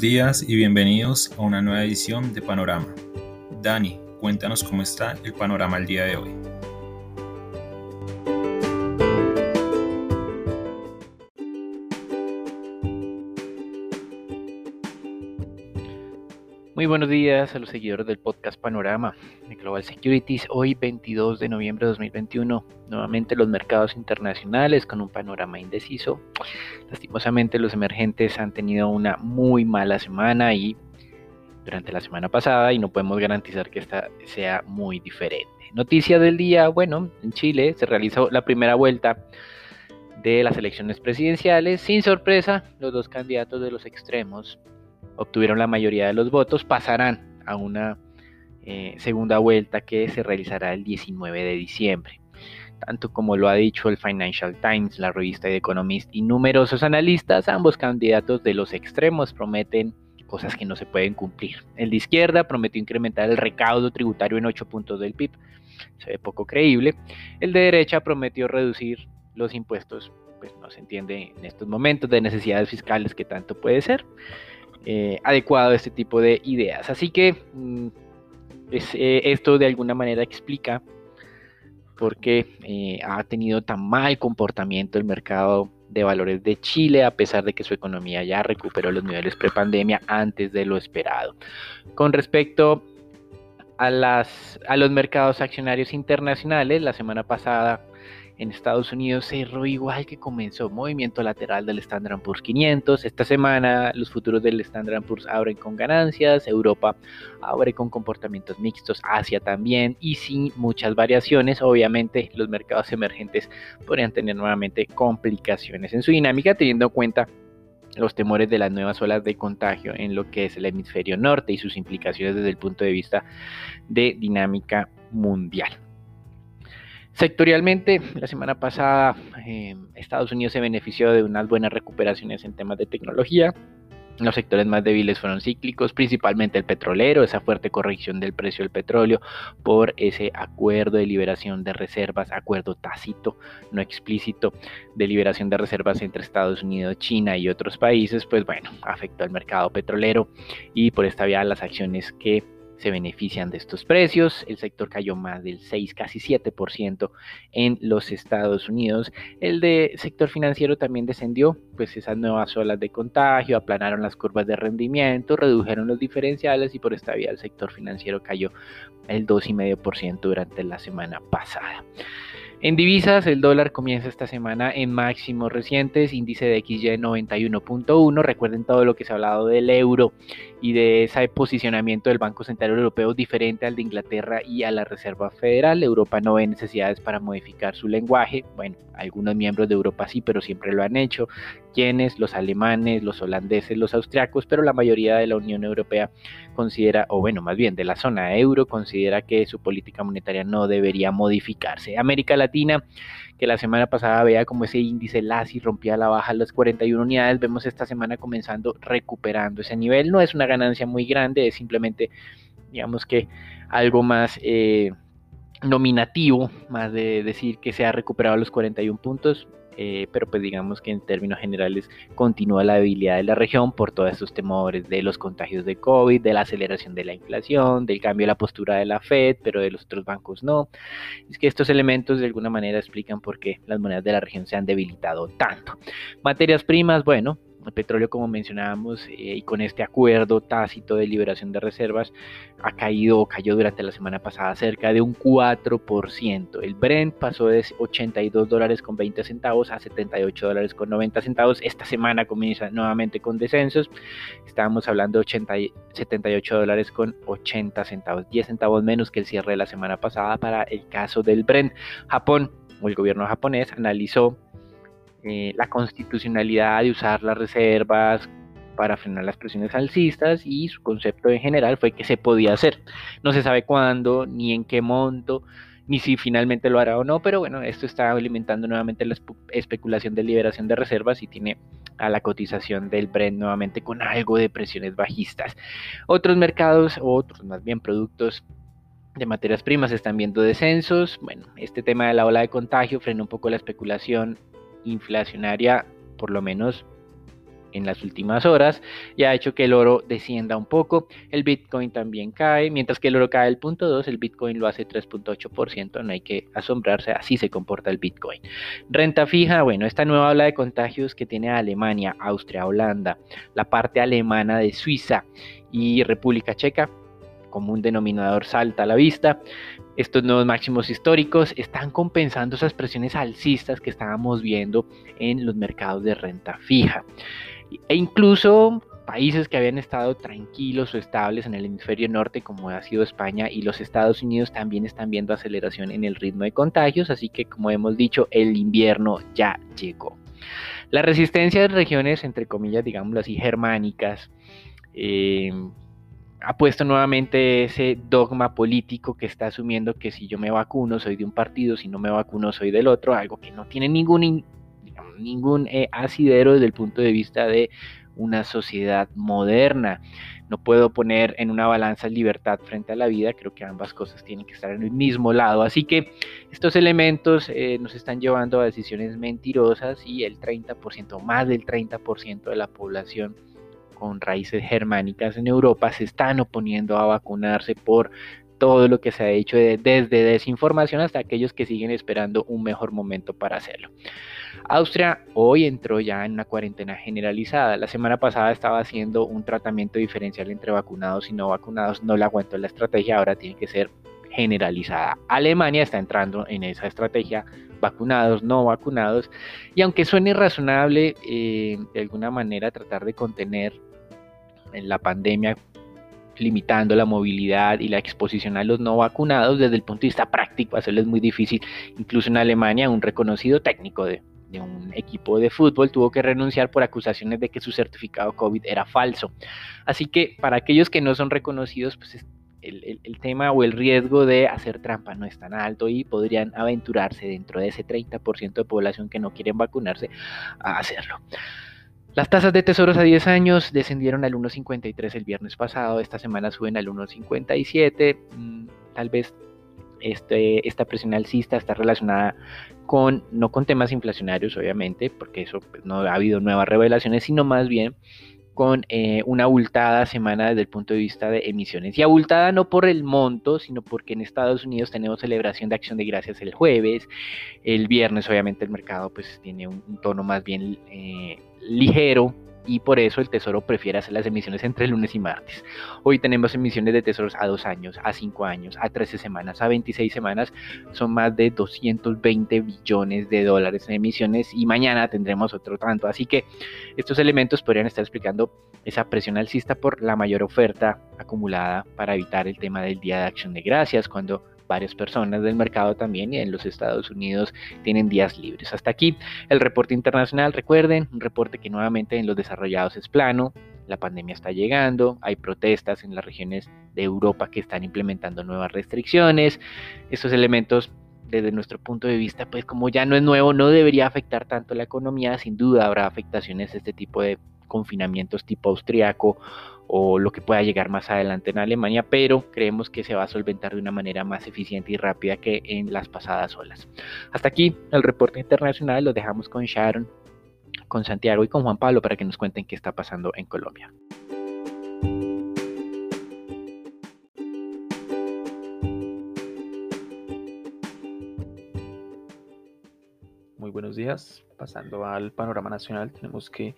Días y bienvenidos a una nueva edición de Panorama. Dani, cuéntanos cómo está el panorama el día de hoy. Muy buenos días a los seguidores del podcast Panorama de Global Securities. Hoy 22 de noviembre de 2021, nuevamente los mercados internacionales con un panorama indeciso. Lastimosamente los emergentes han tenido una muy mala semana y durante la semana pasada y no podemos garantizar que esta sea muy diferente. Noticia del día, bueno, en Chile se realizó la primera vuelta de las elecciones presidenciales. Sin sorpresa, los dos candidatos de los extremos obtuvieron la mayoría de los votos, pasarán a una eh, segunda vuelta que se realizará el 19 de diciembre. Tanto como lo ha dicho el Financial Times, la revista The Economist y numerosos analistas, ambos candidatos de los extremos prometen cosas que no se pueden cumplir. El de izquierda prometió incrementar el recaudo tributario en 8 puntos del PIB, se ve poco creíble. El de derecha prometió reducir los impuestos, pues no se entiende en estos momentos de necesidades fiscales que tanto puede ser. Eh, adecuado a este tipo de ideas. Así que mm, eh, esto de alguna manera explica por qué eh, ha tenido tan mal comportamiento el mercado de valores de Chile, a pesar de que su economía ya recuperó los niveles prepandemia antes de lo esperado. Con respecto a los mercados accionarios internacionales, la semana pasada en Estados Unidos cerró igual que comenzó, movimiento lateral del Standard Poor's 500. Esta semana los futuros del Standard Poor's abren con ganancias, Europa abre con comportamientos mixtos, Asia también y sin muchas variaciones. Obviamente los mercados emergentes podrían tener nuevamente complicaciones en su dinámica teniendo en cuenta los temores de las nuevas olas de contagio en lo que es el hemisferio norte y sus implicaciones desde el punto de vista de dinámica mundial. Sectorialmente, la semana pasada eh, Estados Unidos se benefició de unas buenas recuperaciones en temas de tecnología. Los sectores más débiles fueron cíclicos, principalmente el petrolero, esa fuerte corrección del precio del petróleo por ese acuerdo de liberación de reservas, acuerdo tácito, no explícito, de liberación de reservas entre Estados Unidos, China y otros países, pues bueno, afectó al mercado petrolero y por esta vía las acciones que se benefician de estos precios. El sector cayó más del 6, casi 7% en los Estados Unidos. El de sector financiero también descendió, pues esas nuevas olas de contagio aplanaron las curvas de rendimiento, redujeron los diferenciales y por esta vía el sector financiero cayó el 2,5% durante la semana pasada. En divisas, el dólar comienza esta semana en máximos recientes, índice de XY 91.1. Recuerden todo lo que se ha hablado del euro y de ese posicionamiento del Banco Central Europeo diferente al de Inglaterra y a la Reserva Federal. Europa no ve necesidades para modificar su lenguaje. Bueno, algunos miembros de Europa sí, pero siempre lo han hecho. Quienes, los alemanes, los holandeses, los austriacos, pero la mayoría de la Unión Europea considera, o bueno, más bien de la zona euro, considera que su política monetaria no debería modificarse. América Latina que la semana pasada veía como ese índice LASI rompía la baja las 41 unidades, vemos esta semana comenzando recuperando ese nivel. No es una ganancia muy grande, es simplemente, digamos que algo más eh, nominativo, más de decir que se ha recuperado los 41 puntos. Eh, pero pues digamos que en términos generales continúa la debilidad de la región por todos estos temores de los contagios de COVID, de la aceleración de la inflación, del cambio de la postura de la Fed, pero de los otros bancos no. Es que estos elementos de alguna manera explican por qué las monedas de la región se han debilitado tanto. Materias primas, bueno, petróleo, como mencionábamos, eh, y con este acuerdo tácito de liberación de reservas, ha caído o cayó durante la semana pasada cerca de un 4%. El Brent pasó de 82 dólares con 20 centavos a 78 dólares con 90 centavos. Esta semana comienza nuevamente con descensos. Estábamos hablando de 80, 78 dólares con 80 centavos, 10 centavos menos que el cierre de la semana pasada para el caso del Brent. Japón o el gobierno japonés analizó eh, la constitucionalidad de usar las reservas para frenar las presiones alcistas y su concepto en general fue que se podía hacer. No se sabe cuándo, ni en qué monto, ni si finalmente lo hará o no, pero bueno, esto está alimentando nuevamente la especulación de liberación de reservas y tiene a la cotización del Brent nuevamente con algo de presiones bajistas. Otros mercados, otros más bien productos de materias primas están viendo descensos. Bueno, este tema de la ola de contagio frena un poco la especulación inflacionaria, por lo menos en las últimas horas y ha hecho que el oro descienda un poco. El Bitcoin también cae, mientras que el oro cae el punto 2, el Bitcoin lo hace 3.8%, no hay que asombrarse, así se comporta el Bitcoin. Renta fija, bueno, esta nueva ola de contagios que tiene Alemania, Austria, Holanda, la parte alemana de Suiza y República Checa, como un denominador salta a la vista. Estos nuevos máximos históricos están compensando esas presiones alcistas que estábamos viendo en los mercados de renta fija. E incluso países que habían estado tranquilos o estables en el hemisferio norte, como ha sido España y los Estados Unidos, también están viendo aceleración en el ritmo de contagios, así que como hemos dicho, el invierno ya llegó. La resistencia de regiones, entre comillas, digámoslo así, germánicas, eh, ha puesto nuevamente ese dogma político que está asumiendo que si yo me vacuno soy de un partido, si no me vacuno soy del otro, algo que no tiene ningún, ningún eh, asidero desde el punto de vista de una sociedad moderna. No puedo poner en una balanza libertad frente a la vida, creo que ambas cosas tienen que estar en el mismo lado. Así que estos elementos eh, nos están llevando a decisiones mentirosas y el 30%, más del 30% de la población con raíces germánicas en Europa se están oponiendo a vacunarse por todo lo que se ha hecho desde desinformación hasta aquellos que siguen esperando un mejor momento para hacerlo. Austria hoy entró ya en una cuarentena generalizada. La semana pasada estaba haciendo un tratamiento diferencial entre vacunados y no vacunados. No le aguantó la estrategia, ahora tiene que ser generalizada. Alemania está entrando en esa estrategia, vacunados, no vacunados. Y aunque suene razonable eh, de alguna manera tratar de contener en la pandemia limitando la movilidad y la exposición a los no vacunados, desde el punto de vista práctico, hacerlo es muy difícil. Incluso en Alemania, un reconocido técnico de, un equipo de fútbol tuvo que renunciar por acusaciones de que su certificado COVID era falso. Así que para aquellos que no son reconocidos, pues el, el, tema o el riesgo de hacer trampa no es tan alto y podrían aventurarse dentro de ese 30% de población que no quieren vacunarse a hacerlo. Las tasas de tesoros a 10 años descendieron al 1.53 el viernes pasado, esta semana suben al 1.57, mm, tal vez este, esta presión alcista está relacionada con, no con temas inflacionarios obviamente, porque eso pues, no ha habido nuevas revelaciones, sino más bien con eh, una abultada semana desde el punto de vista de emisiones. Y abultada no por el monto, sino porque en Estados Unidos tenemos celebración de acción de gracias el jueves. El viernes obviamente el mercado pues tiene un, tono más bien eh, ligero y por eso el Tesoro prefiere hacer las emisiones entre lunes y martes. Hoy tenemos emisiones de tesoros a dos años, a cinco años, a 13 semanas, a 26 semanas. Son más de 220 billones de dólares en emisiones y mañana tendremos otro tanto. Así que estos elementos podrían estar explicando esa presión alcista por la mayor oferta acumulada para evitar el tema del Día de Acción de Gracias, cuando varias personas del mercado también y en los Estados Unidos tienen días libres. Hasta aquí el reporte internacional, recuerden, un reporte que nuevamente en los desarrollados es plano, la pandemia está llegando, hay protestas en las regiones de Europa que están implementando nuevas restricciones, estos elementos desde nuestro punto de vista, pues como ya no es nuevo, no debería afectar tanto la economía, sin duda habrá afectaciones de este tipo de confinamientos tipo austriaco o lo que pueda llegar más adelante en Alemania, pero creemos que se va a solventar de una manera más eficiente y rápida que en las pasadas olas. Hasta aquí el reporte internacional, lo dejamos con Sharon, con Santiago y con Juan Pablo para que nos cuenten qué está pasando en Colombia. Muy buenos días. Pasando al panorama nacional, tenemos que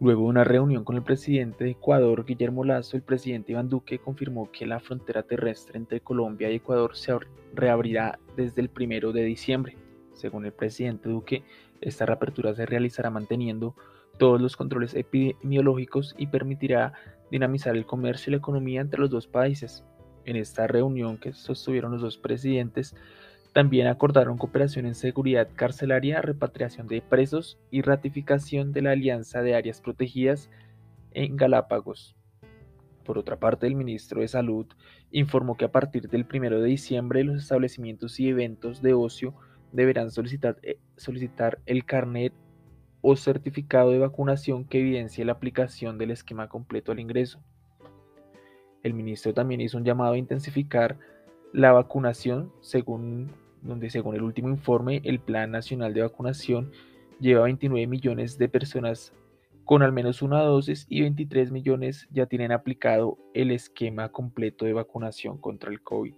Luego de una reunión con el presidente de Ecuador, Guillermo Lazo, el presidente Iván Duque confirmó que la frontera terrestre entre Colombia y Ecuador se reabrirá desde el primero de diciembre. Según el presidente Duque, esta reapertura se realizará manteniendo todos los controles epidemiológicos y permitirá dinamizar el comercio y la economía entre los dos países. En esta reunión que sostuvieron los dos presidentes, también acordaron cooperación en seguridad carcelaria, repatriación de presos y ratificación de la Alianza de Áreas Protegidas en Galápagos. Por otra parte, el ministro de Salud informó que a partir del 1 de diciembre los establecimientos y eventos de ocio deberán solicitar, eh, solicitar el carnet o certificado de vacunación que evidencie la aplicación del esquema completo al ingreso. El ministro también hizo un llamado a intensificar la vacunación, según, donde según el último informe, el Plan Nacional de Vacunación lleva 29 millones de personas con al menos una dosis y 23 millones ya tienen aplicado el esquema completo de vacunación contra el COVID.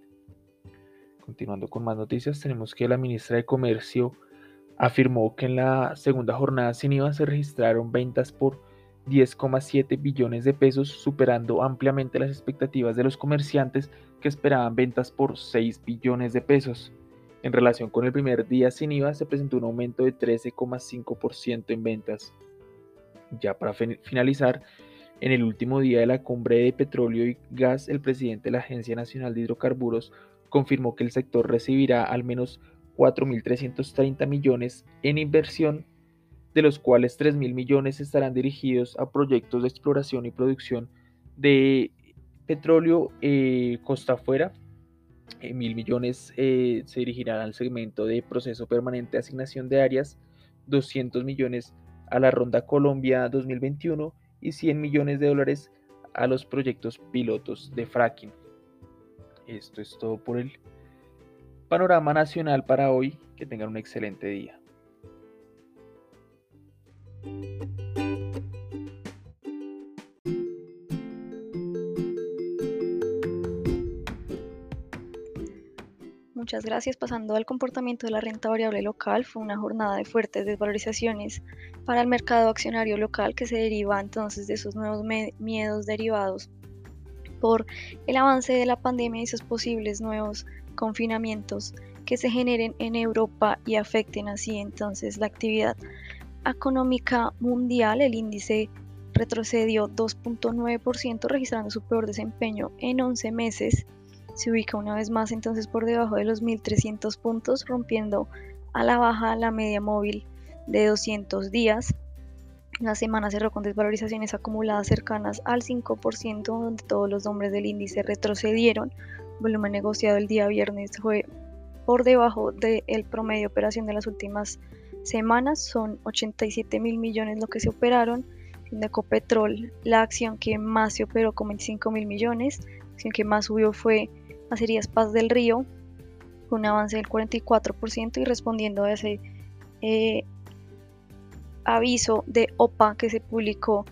Continuando con más noticias, tenemos que la ministra de Comercio afirmó que en la segunda jornada sin IVA se registraron ventas por 10,7 billones de pesos, superando ampliamente las expectativas de los comerciantes que esperaban ventas por 6 billones de pesos. En relación con el primer día sin IVA se presentó un aumento de 13,5% en ventas. Ya para finalizar, en el último día de la cumbre de petróleo y gas, el presidente de la Agencia Nacional de Hidrocarburos confirmó que el sector recibirá al menos 4.330 millones en inversión, de los cuales 3.000 millones estarán dirigidos a proyectos de exploración y producción de petróleo eh, costa afuera. Eh, mil millones eh, se dirigirán al segmento de proceso permanente de asignación de áreas, 200 millones a la Ronda Colombia 2021 y 100 millones de dólares a los proyectos pilotos de fracking. Esto es todo por el panorama nacional para hoy. Que tengan un excelente día. Muchas gracias. Pasando al comportamiento de la renta variable local, fue una jornada de fuertes desvalorizaciones para el mercado accionario local que se deriva entonces de esos nuevos miedos derivados por el avance de la pandemia y sus posibles nuevos confinamientos que se generen en Europa y afecten así entonces la actividad económica mundial. El índice retrocedió 2.9% registrando su peor desempeño en 11 meses se ubica una vez más entonces por debajo de los 1300 puntos, rompiendo a la baja la media móvil de 200 días. La semana cerró con desvalorizaciones acumuladas cercanas al 5%, donde todos los nombres del índice retrocedieron. El volumen negociado el día viernes fue por debajo del promedio de operación de las últimas semanas, son 87 mil millones lo que se operaron. De Ecopetrol, la acción que más se operó con 25 mil millones, la acción que más subió fue Acerías Paz del Río, con un avance del 44% y respondiendo a ese eh, aviso de OPA que se publicó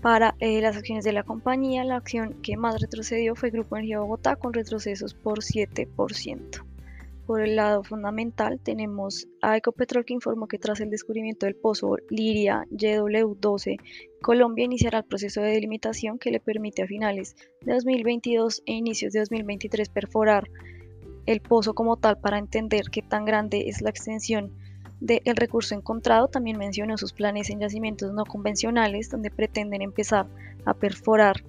para eh, las acciones de la compañía, la acción que más retrocedió fue Grupo Energía Bogotá con retrocesos por 7%. Por el lado fundamental tenemos a Ecopetrol que informó que tras el descubrimiento del pozo Liria YW12, Colombia iniciará el proceso de delimitación que le permite a finales de 2022 e inicios de 2023 perforar el pozo como tal para entender qué tan grande es la extensión del recurso encontrado. También mencionó sus planes en yacimientos no convencionales donde pretenden empezar a perforar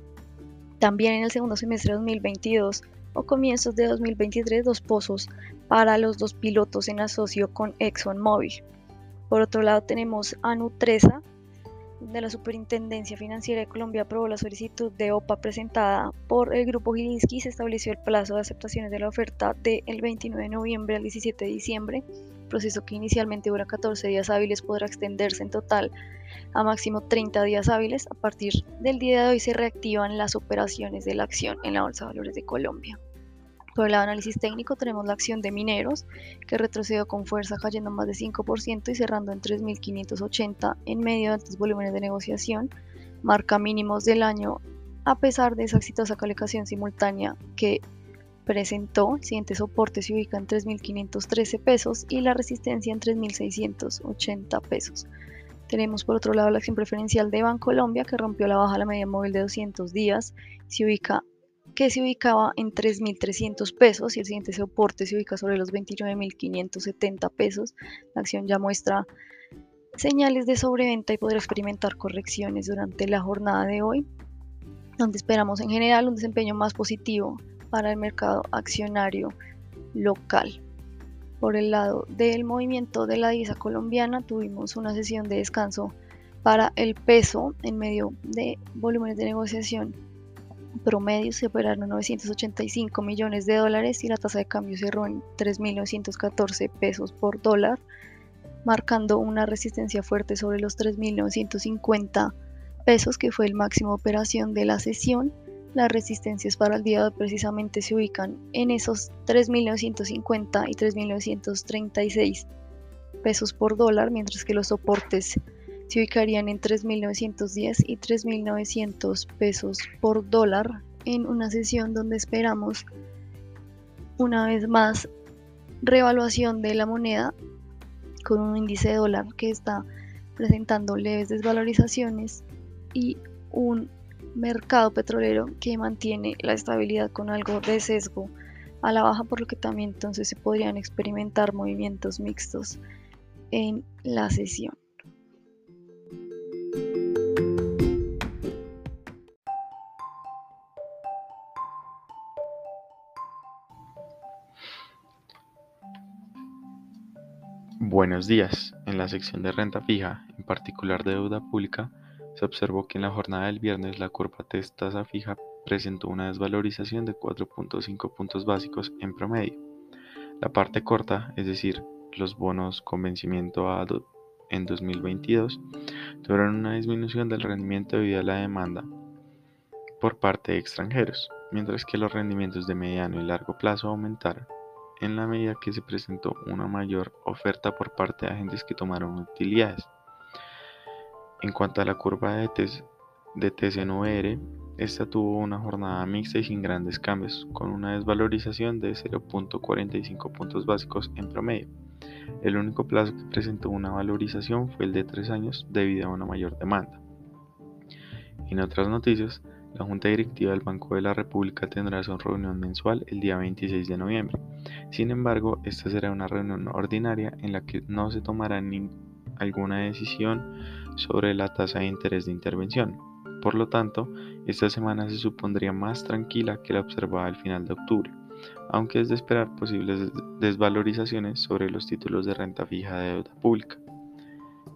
también en el segundo semestre de 2022 o comienzos de 2023 dos pozos para los dos pilotos en asocio con ExxonMobil. Por otro lado tenemos a Nutresa, de la Superintendencia Financiera de Colombia aprobó la solicitud de OPA presentada por el Grupo Gilinski y se estableció el plazo de aceptaciones de la oferta del 29 de noviembre al 17 de diciembre, proceso que inicialmente dura 14 días hábiles podrá extenderse en total a máximo 30 días hábiles. A partir del día de hoy se reactivan las operaciones de la acción en la Bolsa de Valores de Colombia. Por el lado análisis técnico tenemos la acción de mineros que retrocedió con fuerza cayendo más de 5% y cerrando en 3.580 en medio de altos volúmenes de negociación, marca mínimos del año a pesar de esa exitosa calificación simultánea que presentó, el siguiente soporte se ubica en 3.513 pesos y la resistencia en 3.680 pesos. Tenemos por otro lado la acción preferencial de Bancolombia que rompió la baja a la media móvil de 200 días, se ubica que se ubicaba en 3.300 pesos y el siguiente soporte se ubica sobre los 29.570 pesos. La acción ya muestra señales de sobreventa y podrá experimentar correcciones durante la jornada de hoy, donde esperamos en general un desempeño más positivo para el mercado accionario local. Por el lado del movimiento de la divisa colombiana tuvimos una sesión de descanso para el peso en medio de volúmenes de negociación promedio se operaron 985 millones de dólares y la tasa de cambio cerró en 3.914 pesos por dólar, marcando una resistencia fuerte sobre los 3.950 pesos, que fue el máximo de operación de la sesión. Las resistencias para el día de hoy precisamente se ubican en esos 3.950 y 3.936 pesos por dólar, mientras que los soportes se ubicarían en 3.910 y 3.900 pesos por dólar en una sesión donde esperamos una vez más revaluación de la moneda con un índice de dólar que está presentando leves desvalorizaciones y un mercado petrolero que mantiene la estabilidad con algo de sesgo a la baja, por lo que también entonces se podrían experimentar movimientos mixtos en la sesión. Buenos días. En la sección de renta fija, en particular de deuda pública, se observó que en la jornada del viernes la curva tasa fija presentó una desvalorización de 4.5 puntos básicos en promedio. La parte corta, es decir, los bonos con vencimiento a en 2022, tuvieron una disminución del rendimiento debido a la demanda por parte de extranjeros, mientras que los rendimientos de mediano y largo plazo aumentaron en la medida que se presentó una mayor oferta por parte de agentes que tomaron utilidades. En cuanto a la curva de, de TCNVR, esta tuvo una jornada mixta y sin grandes cambios, con una desvalorización de 0.45 puntos básicos en promedio. El único plazo que presentó una valorización fue el de 3 años debido a una mayor demanda. En otras noticias, la Junta Directiva del Banco de la República tendrá su reunión mensual el día 26 de noviembre. Sin embargo, esta será una reunión ordinaria en la que no se tomará alguna decisión sobre la tasa de interés de intervención. Por lo tanto, esta semana se supondría más tranquila que la observada al final de octubre, aunque es de esperar posibles desvalorizaciones sobre los títulos de renta fija de deuda pública.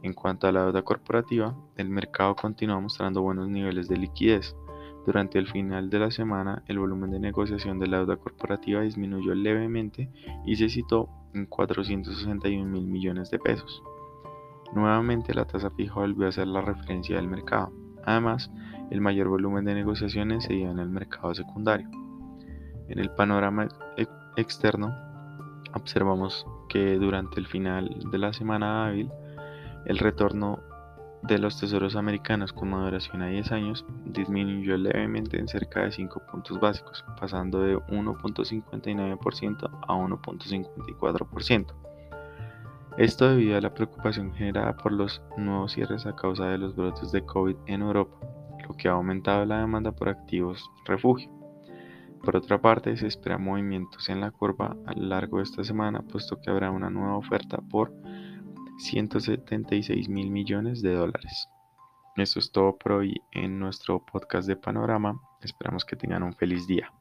En cuanto a la deuda corporativa, el mercado continúa mostrando buenos niveles de liquidez. Durante el final de la semana, el volumen de negociación de la deuda corporativa disminuyó levemente y se citó en 461 mil millones de pesos. Nuevamente la tasa fija volvió a ser la referencia del mercado. Además, el mayor volumen de negociaciones se dio en el mercado secundario. En el panorama externo, observamos que durante el final de la semana hábil, el retorno de los tesoros americanos con maduración a 10 años disminuyó levemente en cerca de 5 puntos básicos, pasando de 1.59% a 1.54%. Esto debido a la preocupación generada por los nuevos cierres a causa de los brotes de COVID en Europa, lo que ha aumentado la demanda por activos refugio. Por otra parte, se esperan movimientos en la curva a lo largo de esta semana, puesto que habrá una nueva oferta por 176 mil millones de dólares. Esto es todo por hoy en nuestro podcast de Panorama. Esperamos que tengan un feliz día.